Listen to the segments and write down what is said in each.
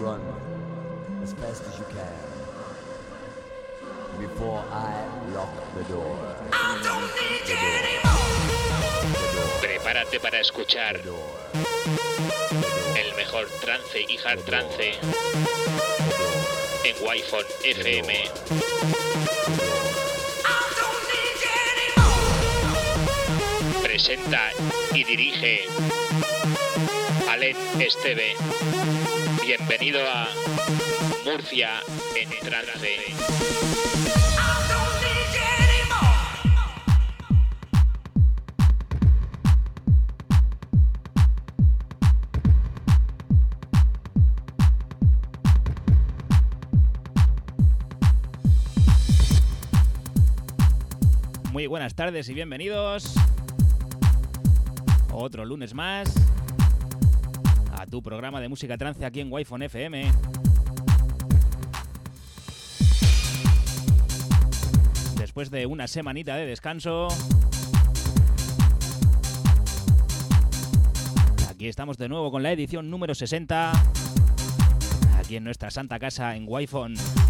run as fast as you can before I lock the door. Prepárate para escuchar el mejor trance y hard trance en Wi-Fi FM. Presenta y dirige Alen Esteve. Bienvenido a Murcia en trance. Muy buenas tardes y bienvenidos. Otro lunes más tu programa de música trance aquí en Wi-Fi FM. Después de una semanita de descanso, aquí estamos de nuevo con la edición número 60, aquí en nuestra santa casa en Wi-Fi.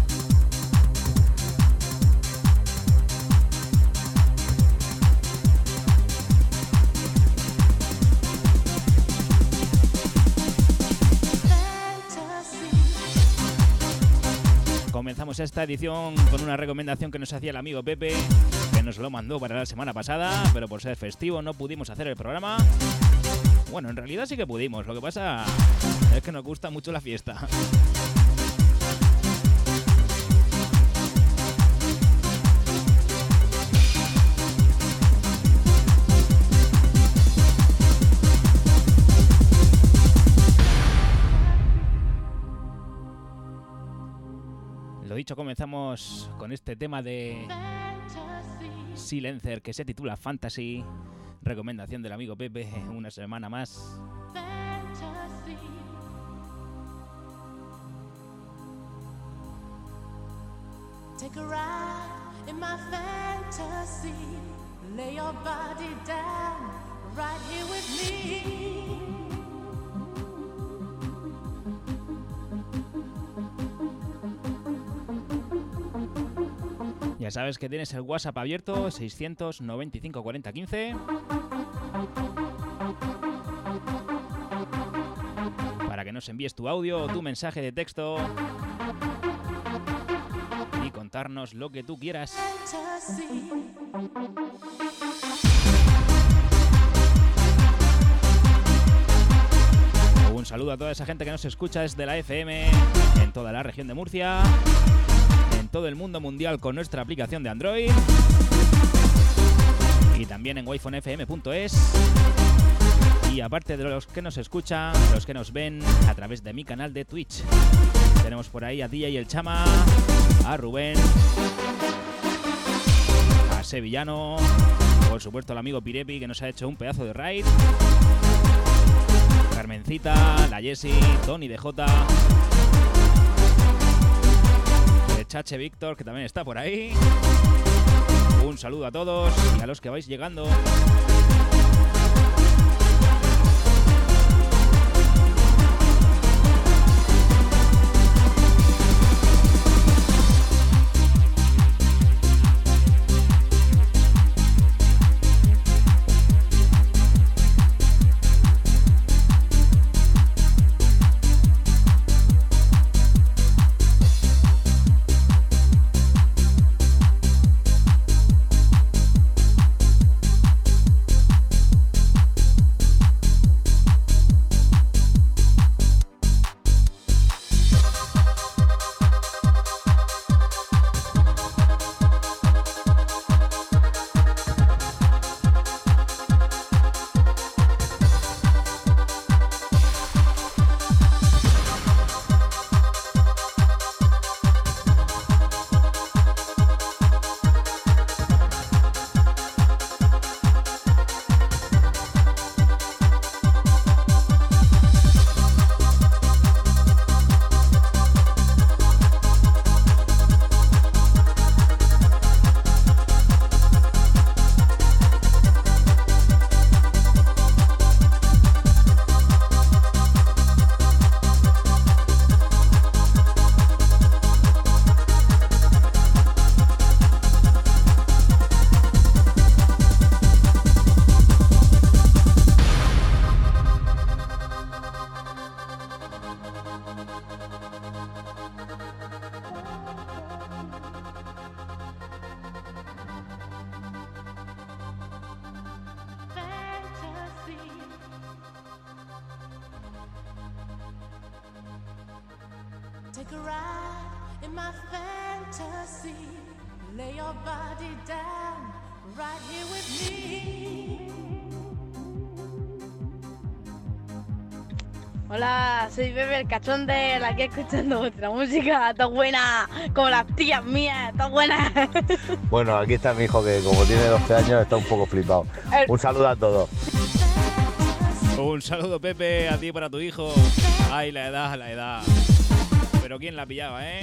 Comenzamos esta edición con una recomendación que nos hacía el amigo Pepe, que nos lo mandó para la semana pasada, pero por ser festivo no pudimos hacer el programa. Bueno, en realidad sí que pudimos, lo que pasa es que nos gusta mucho la fiesta. Dicho, comenzamos con este tema de Silencer que se titula Fantasy. Recomendación del amigo Pepe, una semana más. Take a ride in my fantasy. Lay your body down right here with me. Ya sabes que tienes el WhatsApp abierto 695 40 15. Para que nos envíes tu audio o tu mensaje de texto y contarnos lo que tú quieras. Un saludo a toda esa gente que nos escucha desde la FM en toda la región de Murcia todo el mundo mundial con nuestra aplicación de Android y también en wifonfm.es. Y aparte de los que nos escuchan, los que nos ven a través de mi canal de Twitch. Tenemos por ahí a DJ el Chama, a Rubén, a Sevillano, por supuesto al amigo Pirepi que nos ha hecho un pedazo de raid. Carmencita, la Jessie, Tony DJ. Chache Víctor, que también está por ahí. Un saludo a todos y a los que vais llegando. Take a ride in my fantasy. Lay your body down right here with me. Hola, soy Bebe el Cachonder, aquí escuchando vuestra música, está buena, como las tías mías, está buena. Bueno, aquí está mi hijo que como tiene 12 años está un poco flipado. Un saludo a todos. Un saludo, Pepe, a ti y para tu hijo. Ay, la edad, la edad. Pero quién la pillaba, ¿eh?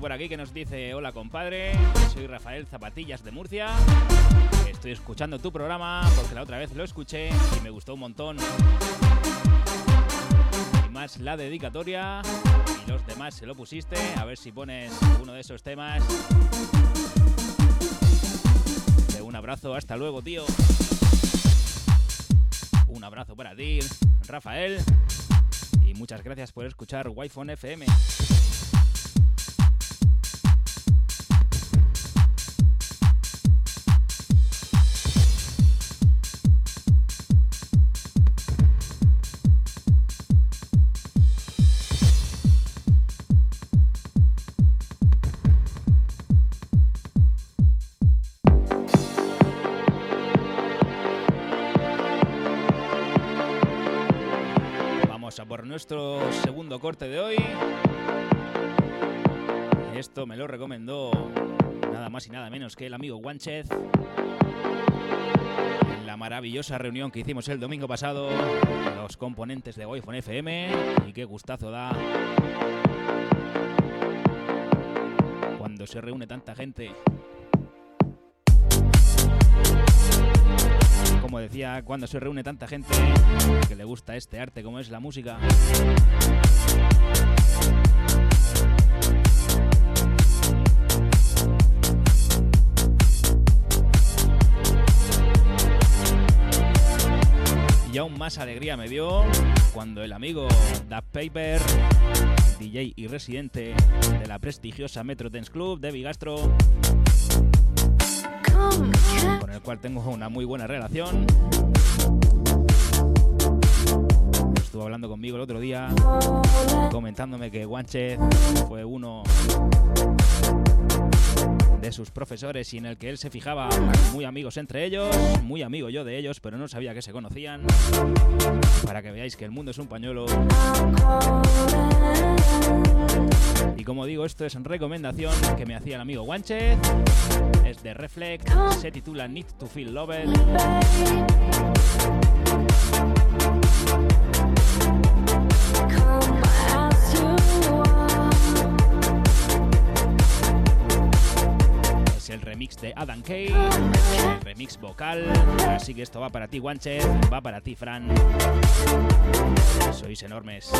Por aquí que nos dice: Hola, compadre. Soy Rafael Zapatillas de Murcia. Estoy escuchando tu programa porque la otra vez lo escuché y me gustó un montón. Y más la dedicatoria. Y los demás se lo pusiste. A ver si pones uno de esos temas. Un abrazo, hasta luego, tío. Un abrazo para ti, Rafael. Y muchas gracias por escuchar Wi-Fi FM. Corte de hoy. Esto me lo recomendó nada más y nada menos que el amigo Guanchez. En la maravillosa reunión que hicimos el domingo pasado, los componentes de Wi-Fi FM. Y qué gustazo da cuando se reúne tanta gente. Como decía, cuando se reúne tanta gente que le gusta este arte como es la música. Y aún más alegría me dio cuando el amigo Da Paper, DJ y residente de la prestigiosa Metro Dance Club de Bigastro, con el cual tengo una muy buena relación. Estuvo hablando conmigo el otro día, comentándome que Guanchez fue uno de sus profesores y en el que él se fijaba muy amigos entre ellos, muy amigo yo de ellos, pero no sabía que se conocían. Para que veáis que el mundo es un pañuelo. Y como digo, esto es recomendación que me hacía el amigo Guanchez. Es de Reflect, se titula Need to Feel Loved. Es el remix de Adam Kay, el remix vocal. Así que esto va para ti, Guanchez, va para ti, Fran. Sois enormes.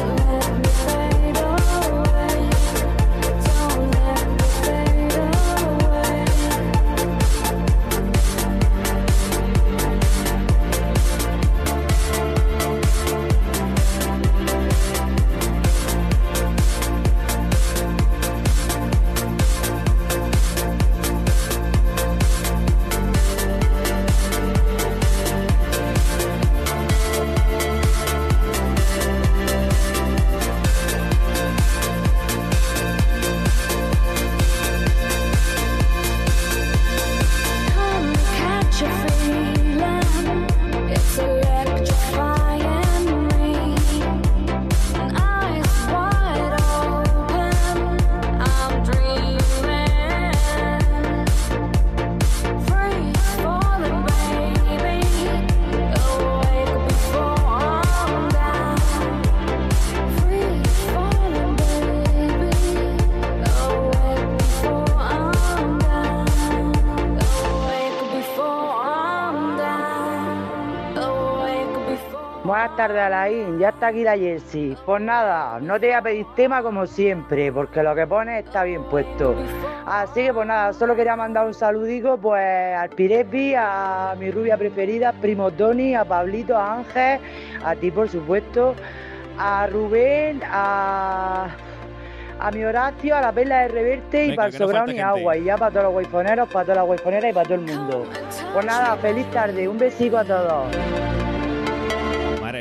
Tardes, Alain. Ya está aquí la Jersey. Pues nada, no te voy a pedir tema como siempre, porque lo que pones está bien puesto. Así que pues nada, solo quería mandar un saludico pues al Pirepi, a mi rubia preferida, primo Tony, a Pablito, a Ángel, a ti por supuesto, a Rubén, a a mi Horacio, a la Perla de Reverte y Venga, para el no sobrado ni gente. agua. Y ya para todos los guayfoneros, para todas las guayfoneras y para todo el mundo. Pues nada, feliz tarde, un besico a todos.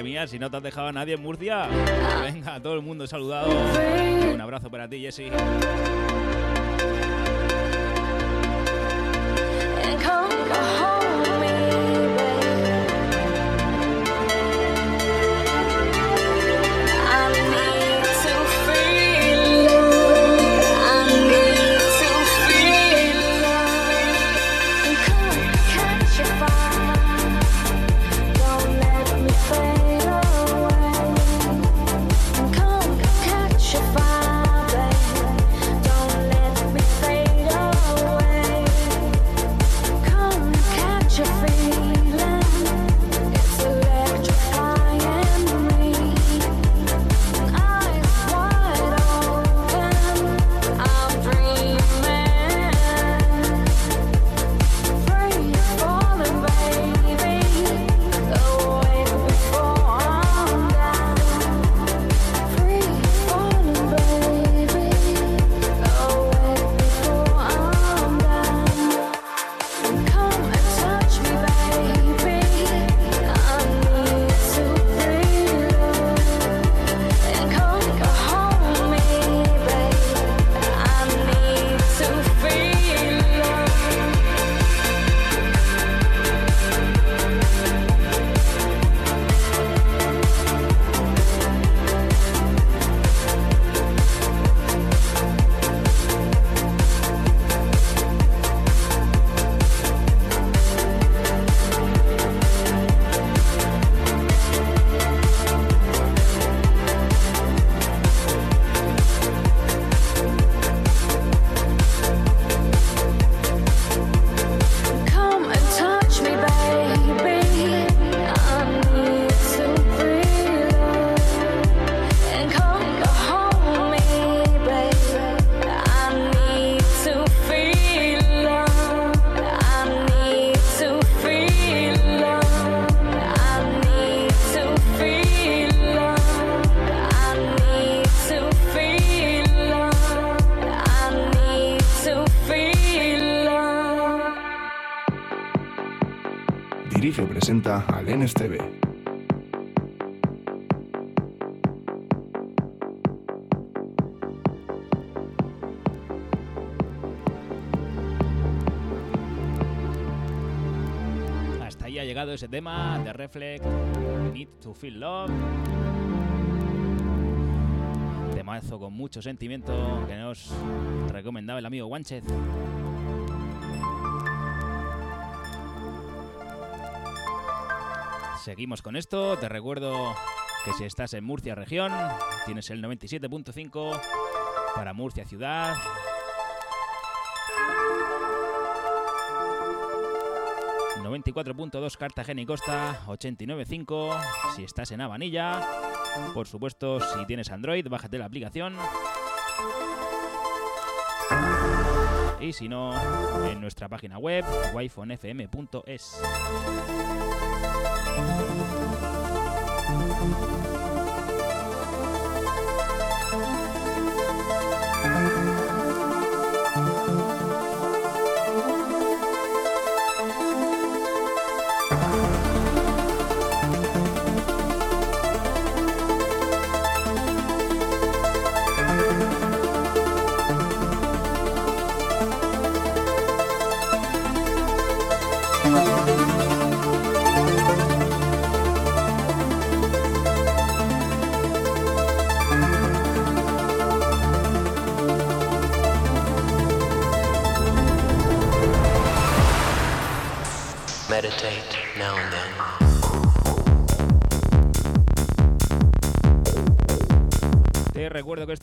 Mía, si no te has dejado a nadie en Murcia. Venga, todo el mundo saludado. Un abrazo para ti, Jessy. Presenta al NSTV. Hasta ahí ha llegado ese tema de Reflect, Need to Feel Love. Temazo con mucho sentimiento que nos recomendaba el amigo Guanchez. Seguimos con esto. Te recuerdo que si estás en Murcia región, tienes el 97.5 para Murcia ciudad. ...94.2 Cartagena y Costa, 89.5 si estás en Habanilla. Por supuesto, si tienes Android, bájate la aplicación. Y si no, en nuestra página web, wifonfm.es.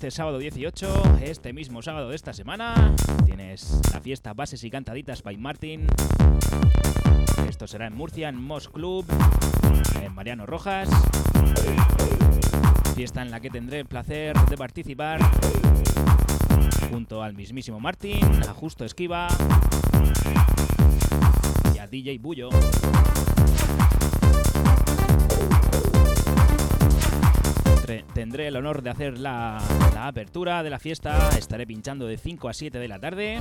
este sábado 18, este mismo sábado de esta semana, tienes la fiesta Bases y Cantaditas by Martin. Esto será en Murcia, en Mos Club. en Mariano Rojas. Fiesta en la que tendré el placer de participar junto al mismísimo Martín, a Justo Esquiva y a DJ Bullo. Tendré el honor de hacer la, apertura de la fiesta. Estaré pinchando de 5 a 7 de la tarde,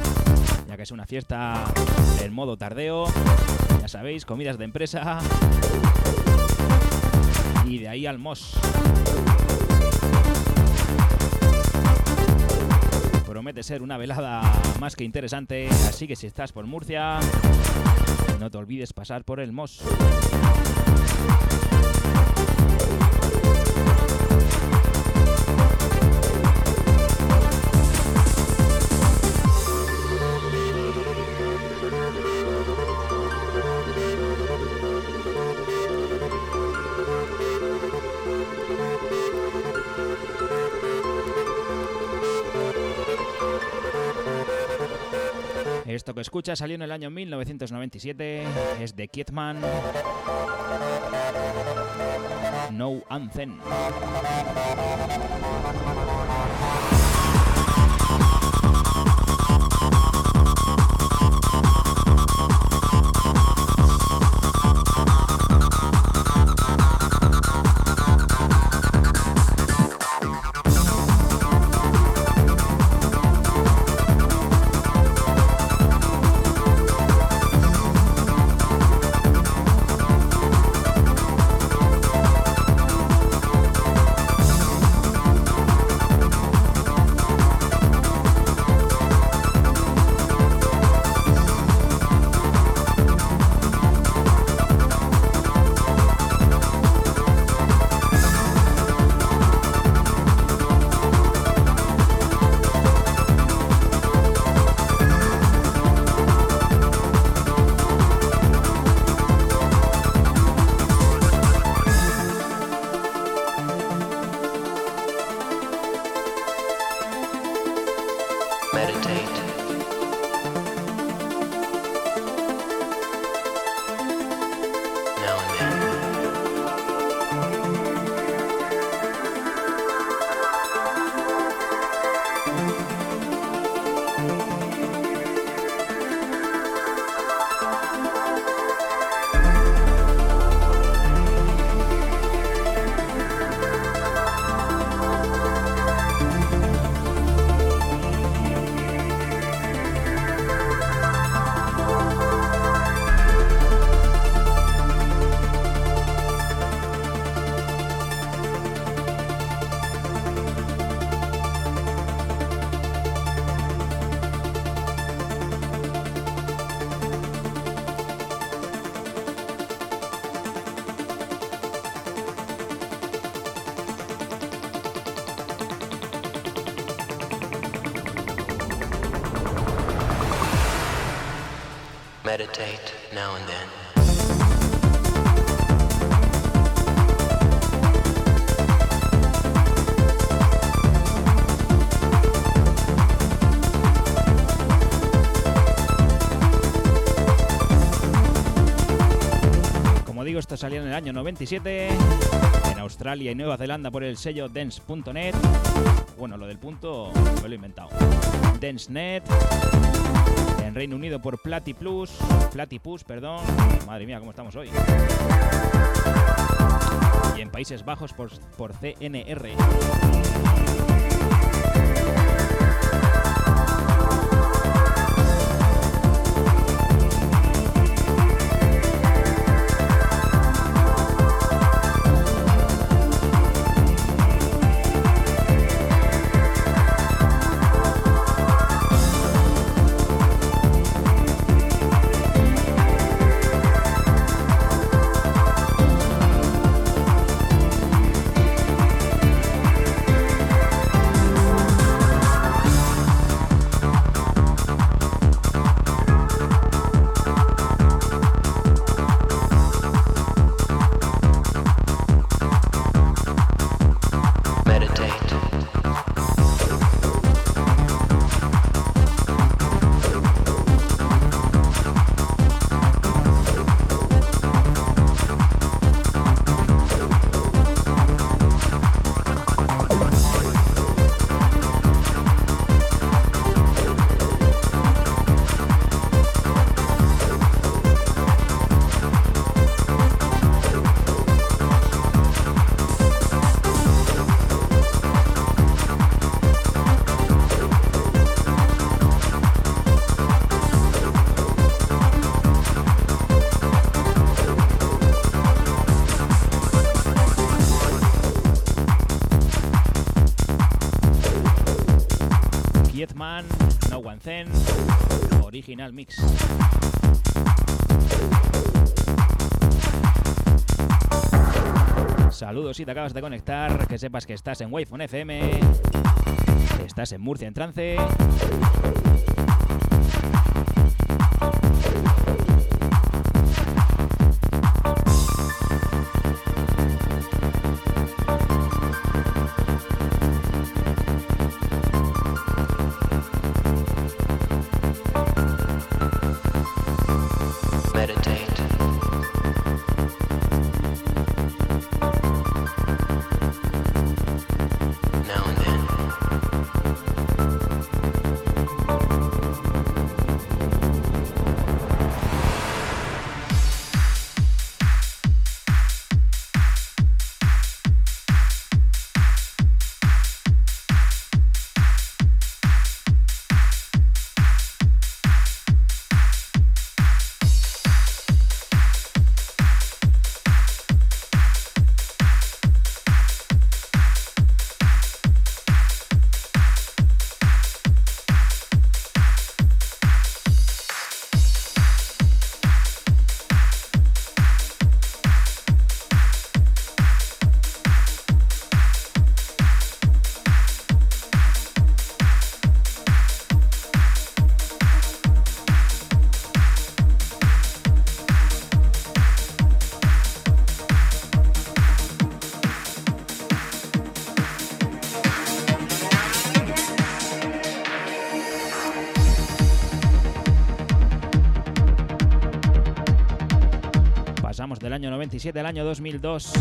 ya que es una fiesta en modo tardeo. Ya sabéis, comidas de empresa. Y de ahí al MOS. Promete ser una velada más que interesante, así que si estás por Murcia, no te olvides pasar por el MOS. Esto que escuchas salió en el año 1997, es de Kietman. No Anthem. Como digo, esto salió en el año 97 en Australia y Nueva Zelanda por el sello Dance.net. Bueno, lo del punto me lo he inventado. DanceNet. Reino Unido por Platyplus. Platypus, perdón. Madre mía, cómo estamos hoy. Y en Países Bajos por, por CNR. Original mix. Saludos si te acabas de conectar, que sepas que estás en Wi-Fi FM, estás en Murcia en trance. Pasamos del año 97 al año 2002.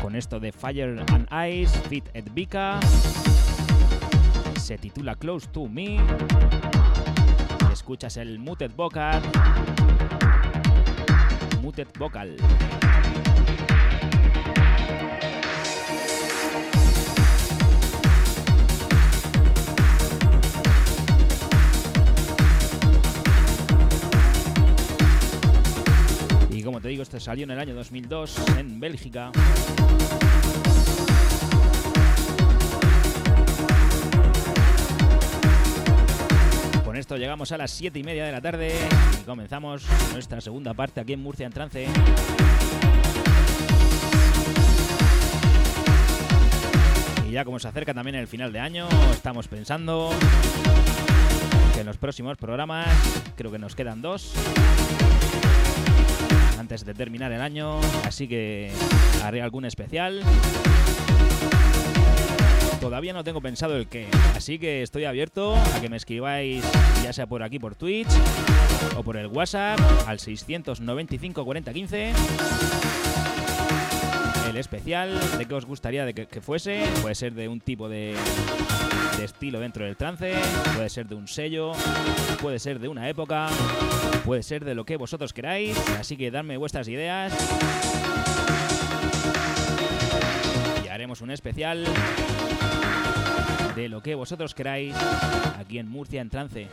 Con esto de Fire and Ice, Fit et Vika. Se titula Close to Me. Escuchas el Muted Vocal. Muted Vocal. Digo, este salió en el año 2002 en Bélgica. Con esto llegamos a las 7 y media de la tarde y comenzamos nuestra segunda parte aquí en Murcia en Trance. Y ya como se acerca también el final de año, estamos pensando que en los próximos programas, creo que nos quedan dos, antes de terminar el año, así que haré algún especial. Todavía no tengo pensado el qué, así que estoy abierto a que me escribáis ya sea por aquí por Twitch o por el WhatsApp al 695 40 15 el especial de qué os gustaría de que, fuese. Puede ser de un tipo de, de estilo dentro del trance, puede ser de un sello, puede ser de una época, puede ser de lo que vosotros queráis. Así que dadme vuestras ideas. Y haremos un especial de lo que vosotros queráis aquí en Murcia en trance.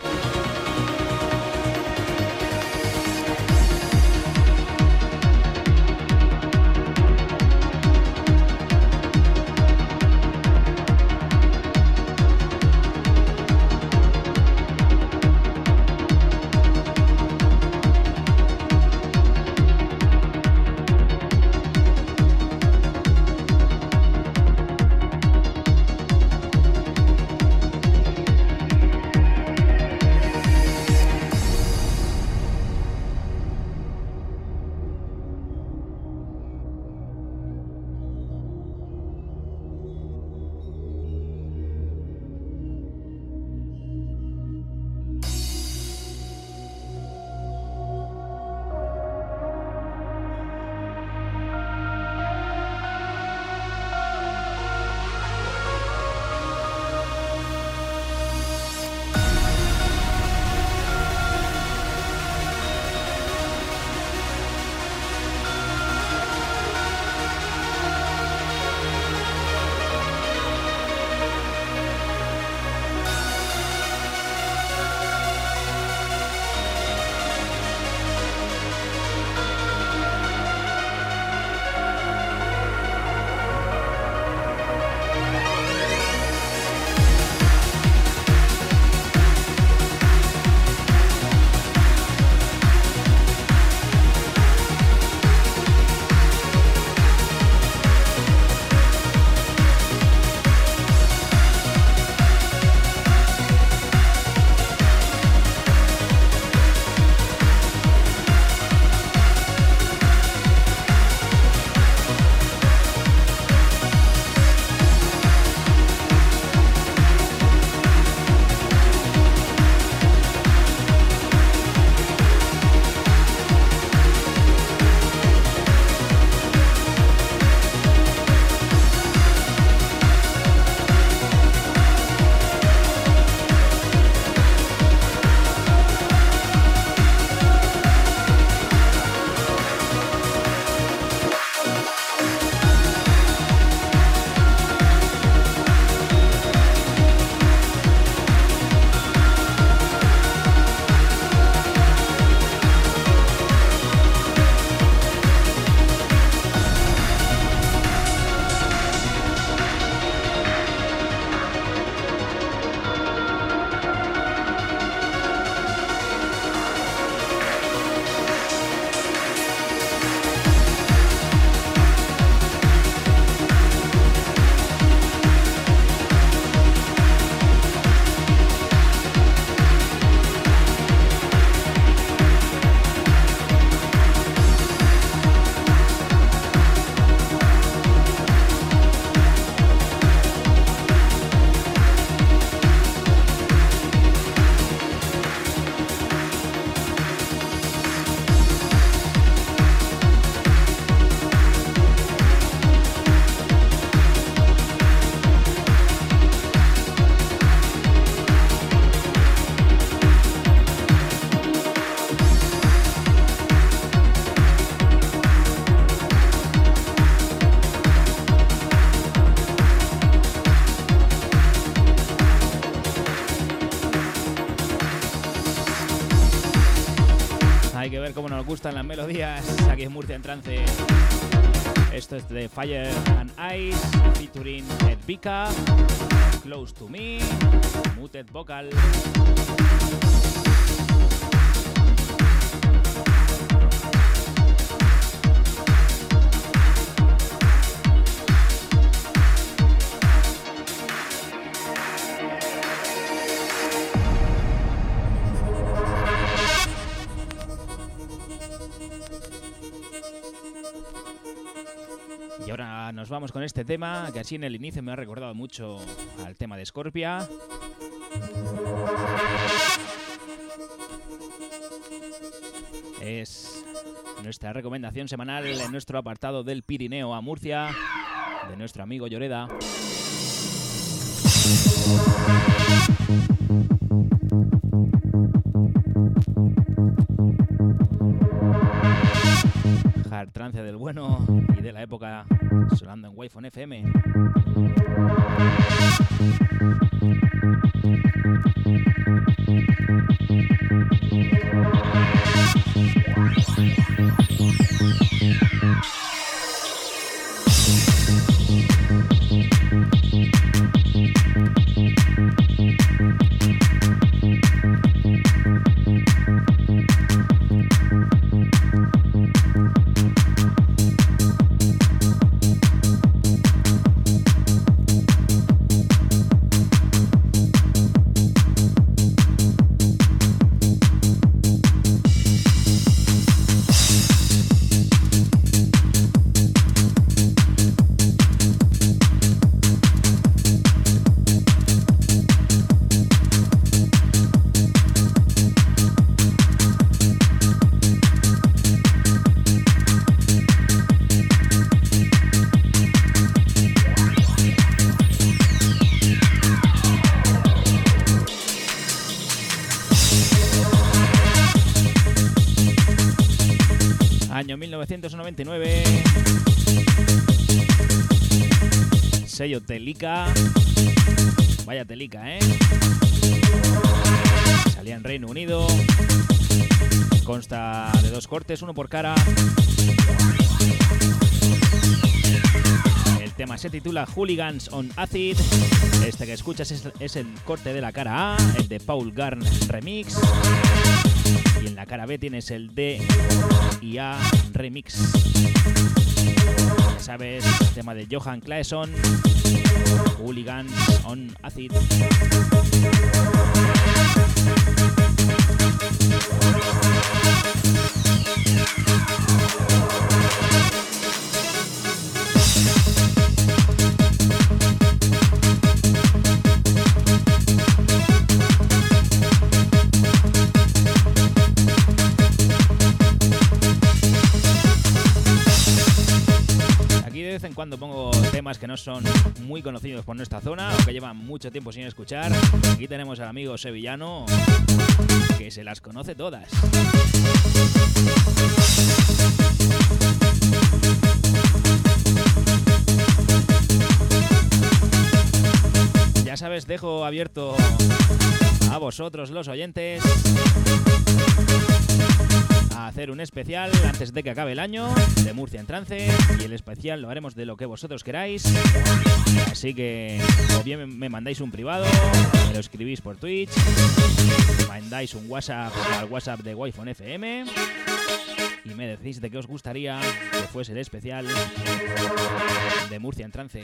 Gustan las melodías aquí en Murcia en trance. Esto es de Fire and Ice featuring Ed Vika, Close to Me, Muted Vocal. Con este tema que así en el inicio me ha recordado mucho al tema de Scorpia. Es nuestra recomendación semanal en nuestro apartado del Pirineo a Murcia de nuestro amigo Lloreda. Trance del bueno y de la época sonando en Wi-Fi FM. Telica. Vaya Telica, ¿eh? Salía en Reino Unido. Consta de dos cortes, uno por cara. El tema se titula Hooligans on Acid. Este que escuchas es, es el corte de la cara A, el de Paul Garn Remix. Y en la cara B tienes el D y A Remix. Sabes, tema de Johan Claesson, Hooligans on Acid. Cuando pongo temas que no son muy conocidos por nuestra zona o que llevan mucho tiempo sin escuchar. Aquí tenemos al amigo sevillano que se las conoce todas. Ya sabes, dejo abierto a vosotros los oyentes a hacer un especial antes de que acabe el año de Murcia en trance y el especial lo haremos de lo que vosotros queráis. Así que o bien me mandáis un privado, me lo escribís por Twitch, mandáis un WhatsApp al WhatsApp de Wi-Fi FM y me decís de qué os gustaría que fuese el especial de Murcia en trance.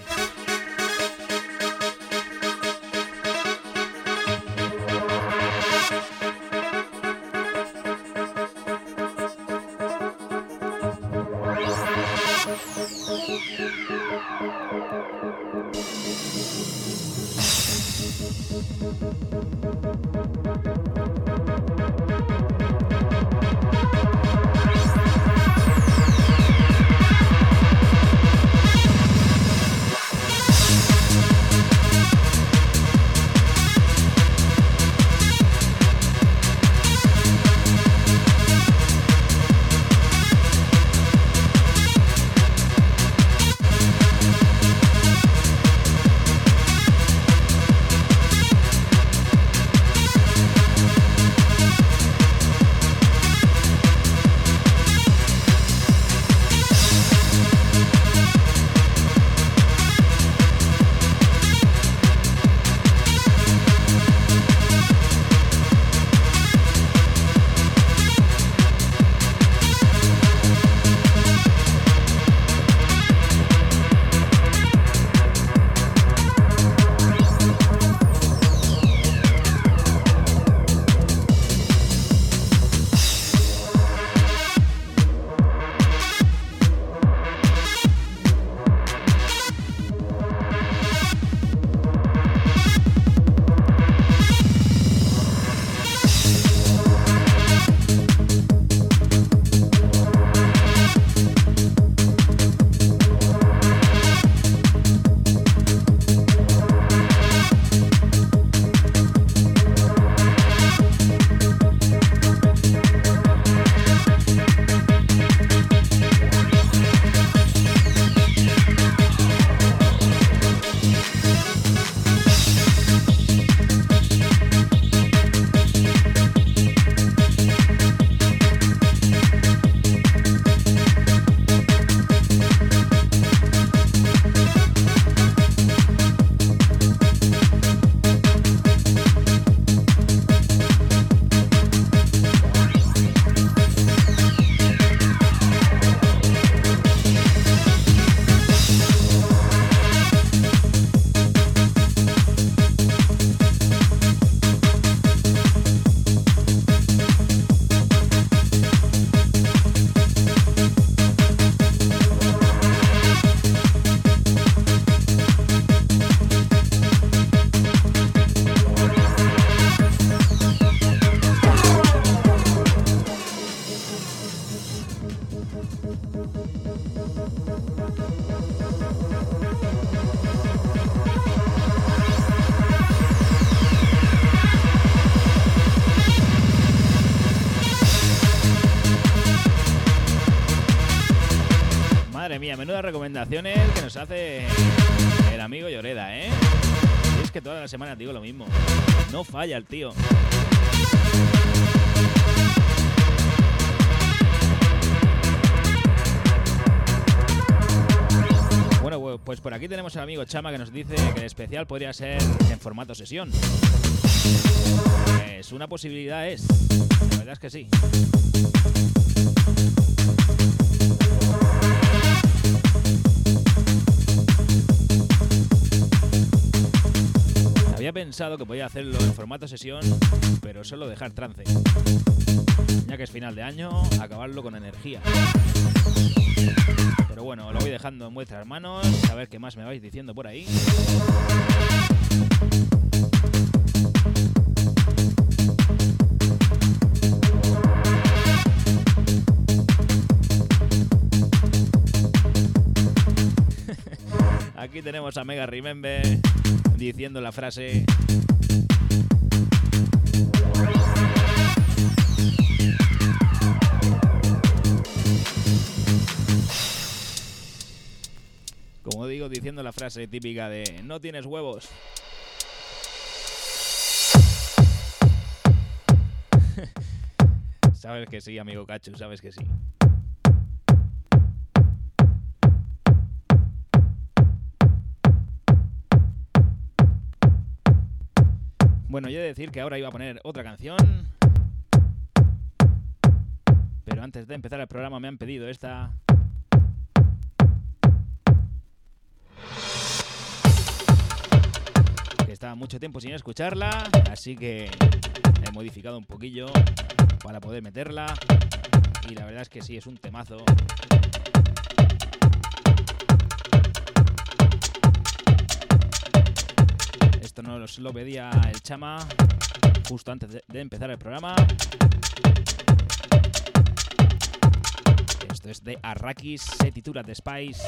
Recomendaciones que nos hace el amigo Lloreda, ¿eh? Y es que todas las semanas digo lo mismo. No falla el tío. Bueno, bu- pues por aquí tenemos al amigo Chama que nos dice que el especial podría ser en formato sesión. Es una posibilidad, es. La verdad es que sí. Había pensado que podía hacerlo en formato sesión, pero solo dejar trance. Ya que es final de año, acabarlo con energía. Pero bueno, lo voy dejando en vuestras manos, a ver qué más me vais diciendo por ahí. Aquí tenemos a Mega Remember diciendo la frase Como digo, diciendo la frase típica de no tienes huevos. sabes que sí, amigo Cachu, sabes que sí. Bueno, yo he de decir que ahora iba a poner otra canción. Pero antes de empezar el programa me han pedido esta. Que estaba mucho tiempo sin escucharla, así que he modificado un poquillo para poder meterla. Y la verdad es que sí, es un temazo. Esto nos lo pedía el chama justo antes de, empezar el programa. Esto es de Arrakis, se titula The Spice.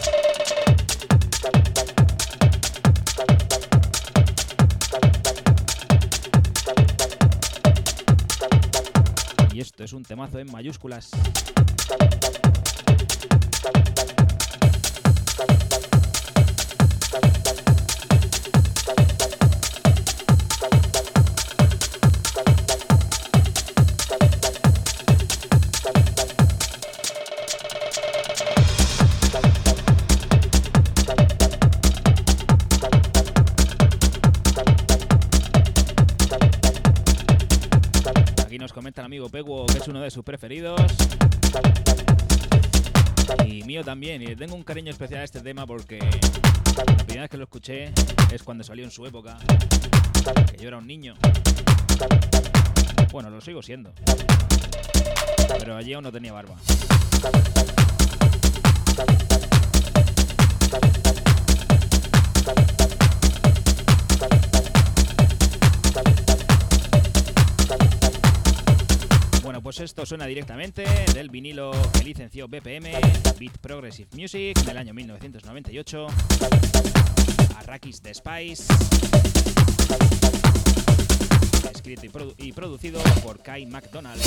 Y esto es un temazo en mayúsculas. Sus preferidos. Y mío también. Y tengo un cariño especial a este tema porque la primera vez que lo escuché es cuando salió en su época. Que yo era un niño. Bueno, lo sigo siendo. Pero allí aún no tenía barba. Pues esto suena directamente del vinilo que licenció BPM, Beat Progressive Music, del año 1998. Arrakis The Spice. Escrito y, produ- y producido por Kai McDonald.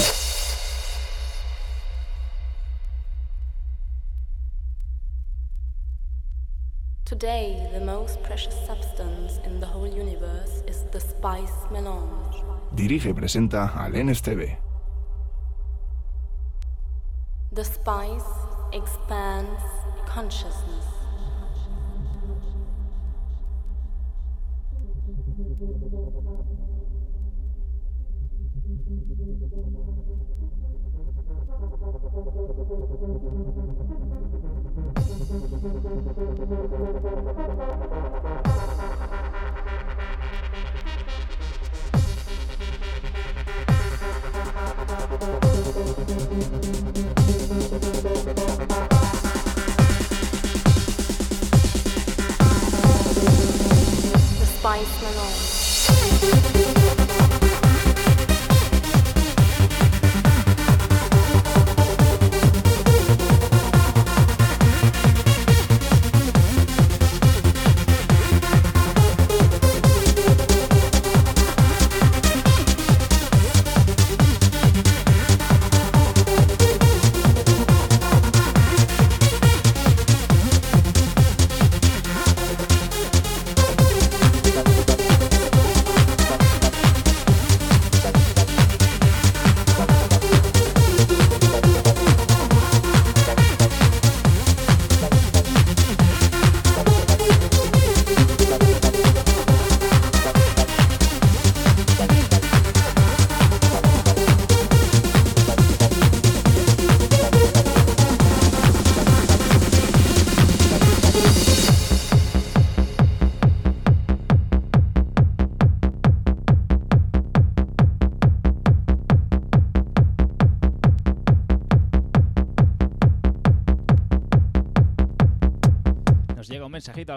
Today, the most precious substance in the whole universe is the spice melange. Dirige y presenta al NSTV. The spice expands consciousness.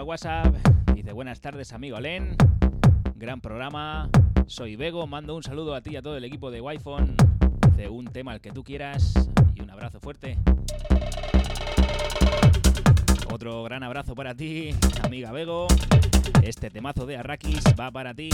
WhatsApp. Dice, buenas tardes amigo Len. Gran programa. Soy Bego, mando un saludo a ti y a todo el equipo de Wi-Fi. Dice, un tema al que tú quieras y un abrazo fuerte. Otro gran abrazo para ti, amiga Bego. Este temazo de Arrakis va para ti.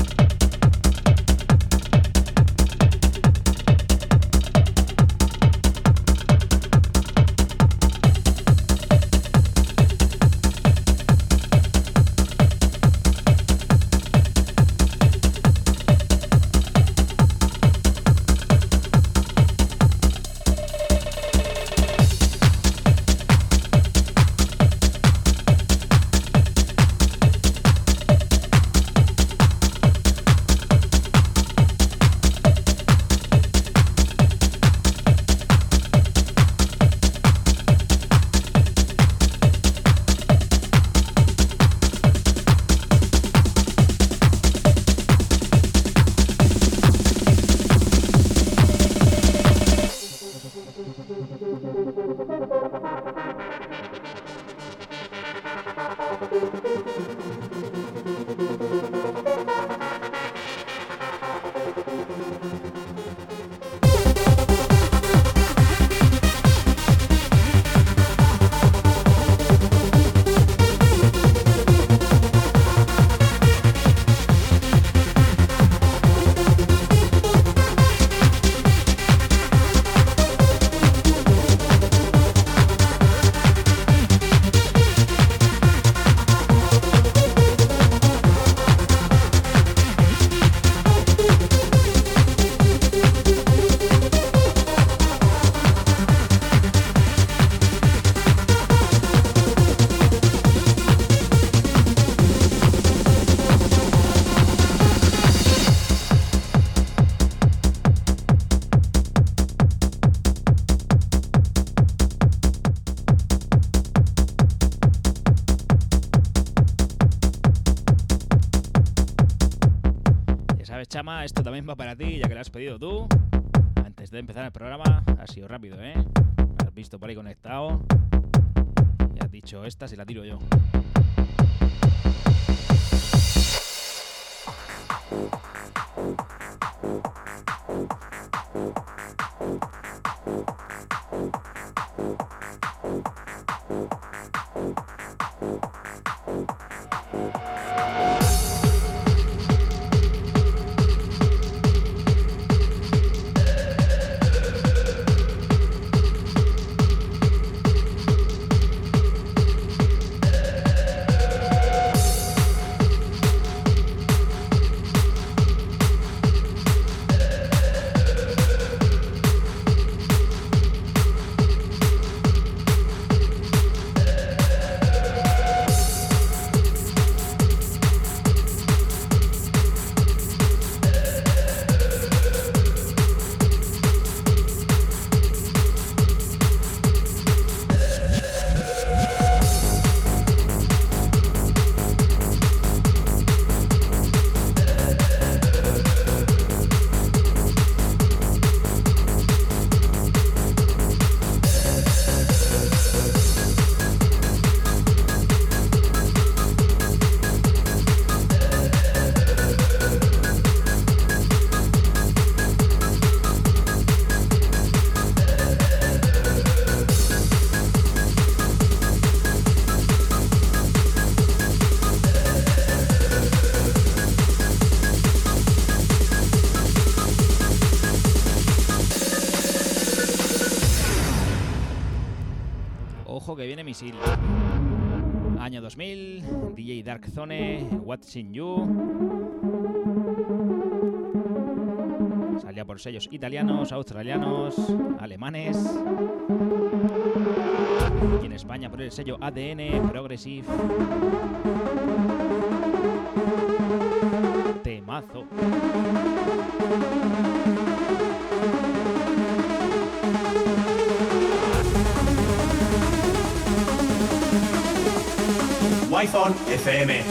Chama, esto también va para ti, ya que lo has pedido tú. Antes de empezar el programa, ha sido rápido, ¿eh? Me has visto por ahí conectado. Y has dicho, esta Año 2000, DJ Dark Zone, What's in You. Salía por sellos italianos, australianos, alemanes. Y en España por el sello ADN Progressive. Temazo. Wi-Fi FM.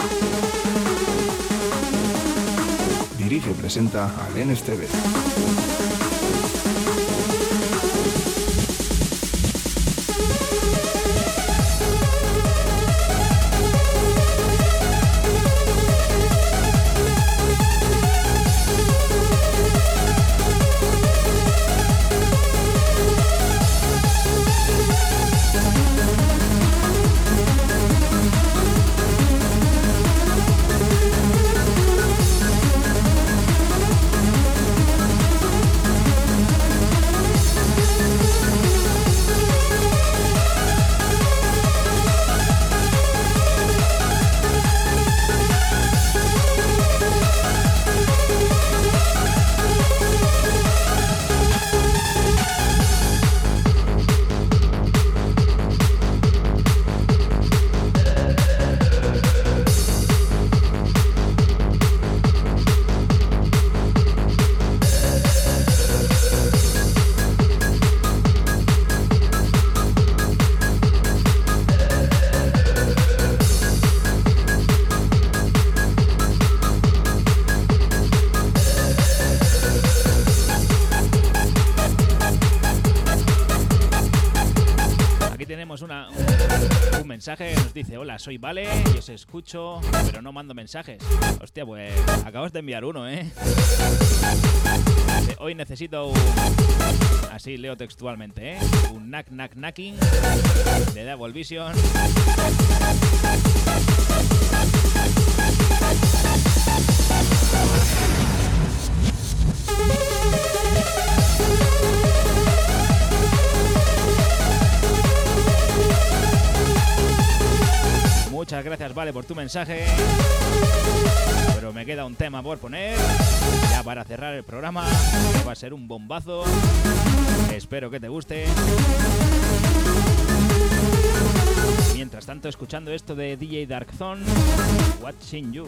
Dirige y presenta a Lenes TV. mensaje nos dice, hola, soy Vale, yo os escucho, pero no mando mensajes. Hostia, pues acabas de enviar uno, ¿eh? Hoy necesito un... Así leo textualmente, ¿eh? Un knack knack knacking de Double Vision. Muchas gracias, Vale, por tu mensaje. Pero me queda un tema por poner. Ya para cerrar el programa. Va a ser un bombazo. Espero que te guste. Mientras tanto, escuchando esto de DJ Dark Zone, Watching You.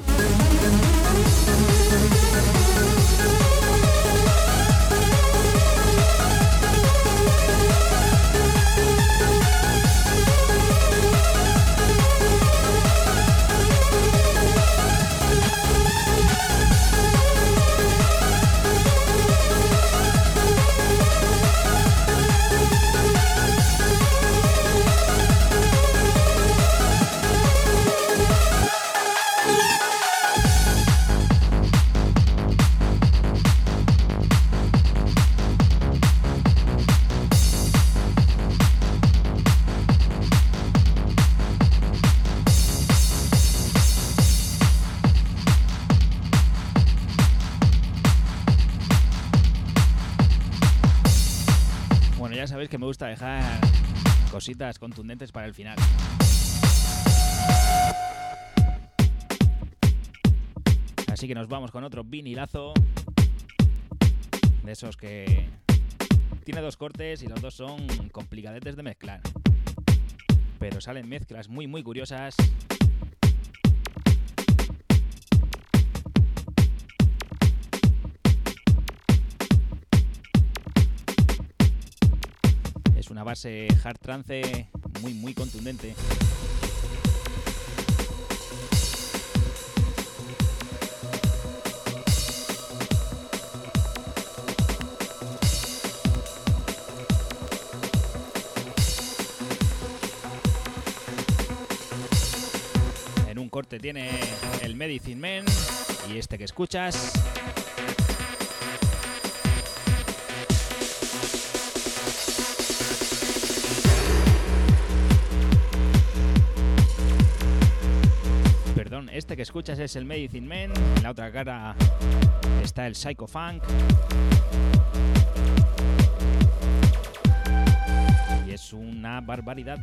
Gusta dejar cositas contundentes para el final. Así que nos vamos con otro vinilazo. De esos que tiene dos cortes y los dos son complicadetes de mezclar. Pero salen mezclas muy muy curiosas. Una base hard trance muy muy contundente. En un corte tiene el Medicine Man y este que escuchas que escuchas es el Medicine Man. En la otra cara está el Psycho Funk. Y es una barbaridad.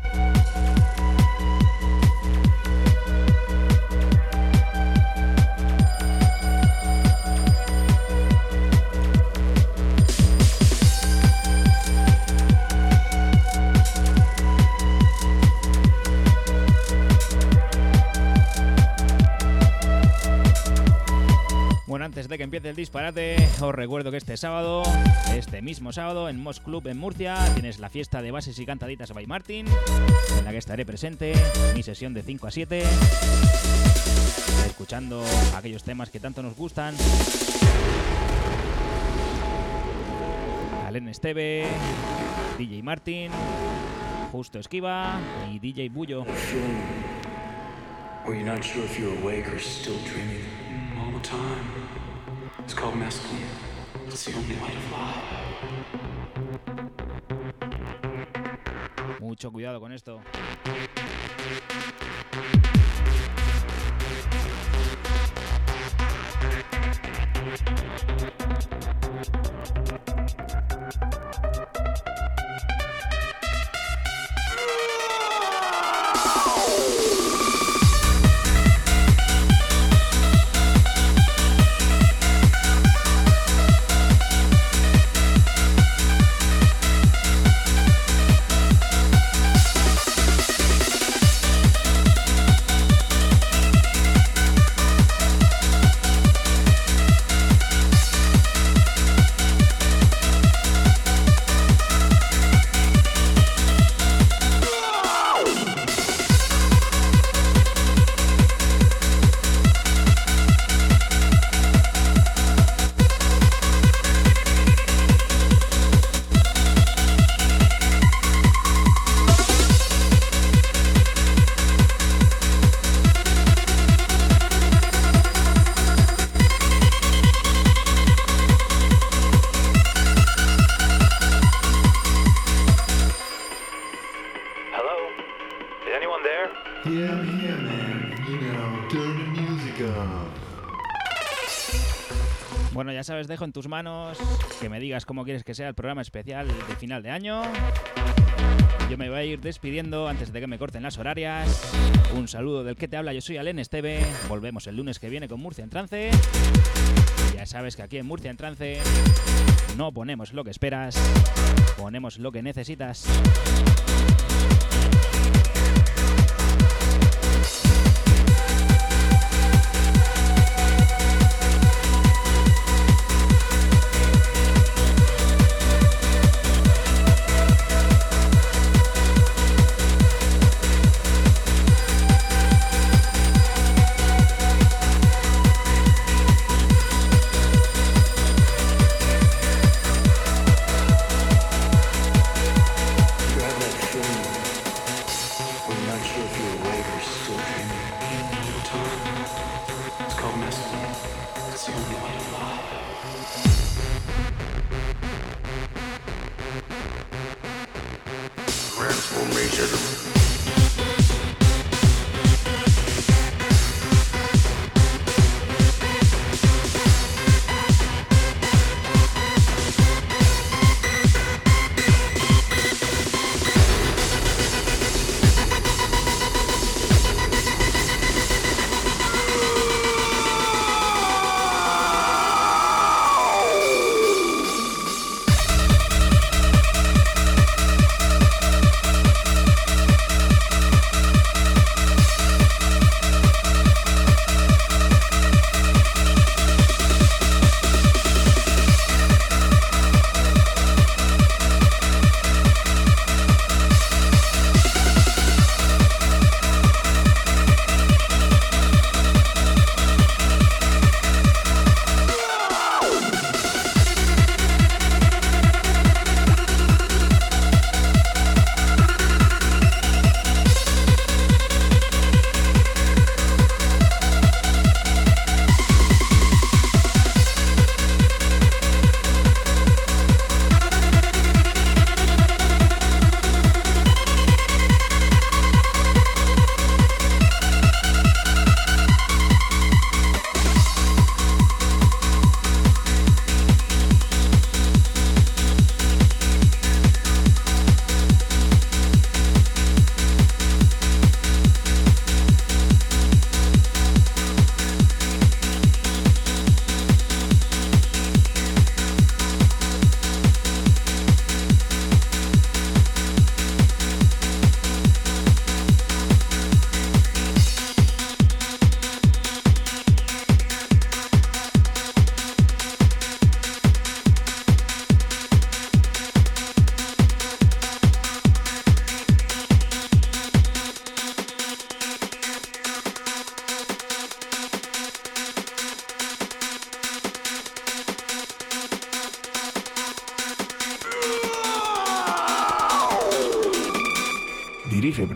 Disparate, os recuerdo que este sábado, este mismo sábado, en Mos Club en Murcia, tienes la fiesta de bases y cantaditas by Martin, en la que estaré presente, mi sesión de 5 a 7, escuchando aquellos temas que tanto nos gustan. Alen Esteve, DJ Martin, Justo Esquiva y DJ Bullo. You're not sure if you're awake or still dreaming all the time. It's called mescaline. It's the only way to fly. Mucho cuidado con esto. Bueno, ya sabes, dejo en tus manos que me digas cómo quieres que sea el programa especial de final de año. Yo me voy a ir despidiendo antes de que me corten las horarias. Un saludo del que te habla, yo soy Alen Esteve. Volvemos el lunes que viene con Murcia en Trance. Ya sabes que aquí en Murcia en Trance no ponemos lo que esperas, ponemos lo que necesitas.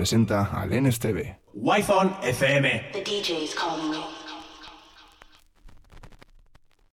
Presenta Alen Esteve. Wi-Fi FM. The DJ's calling me.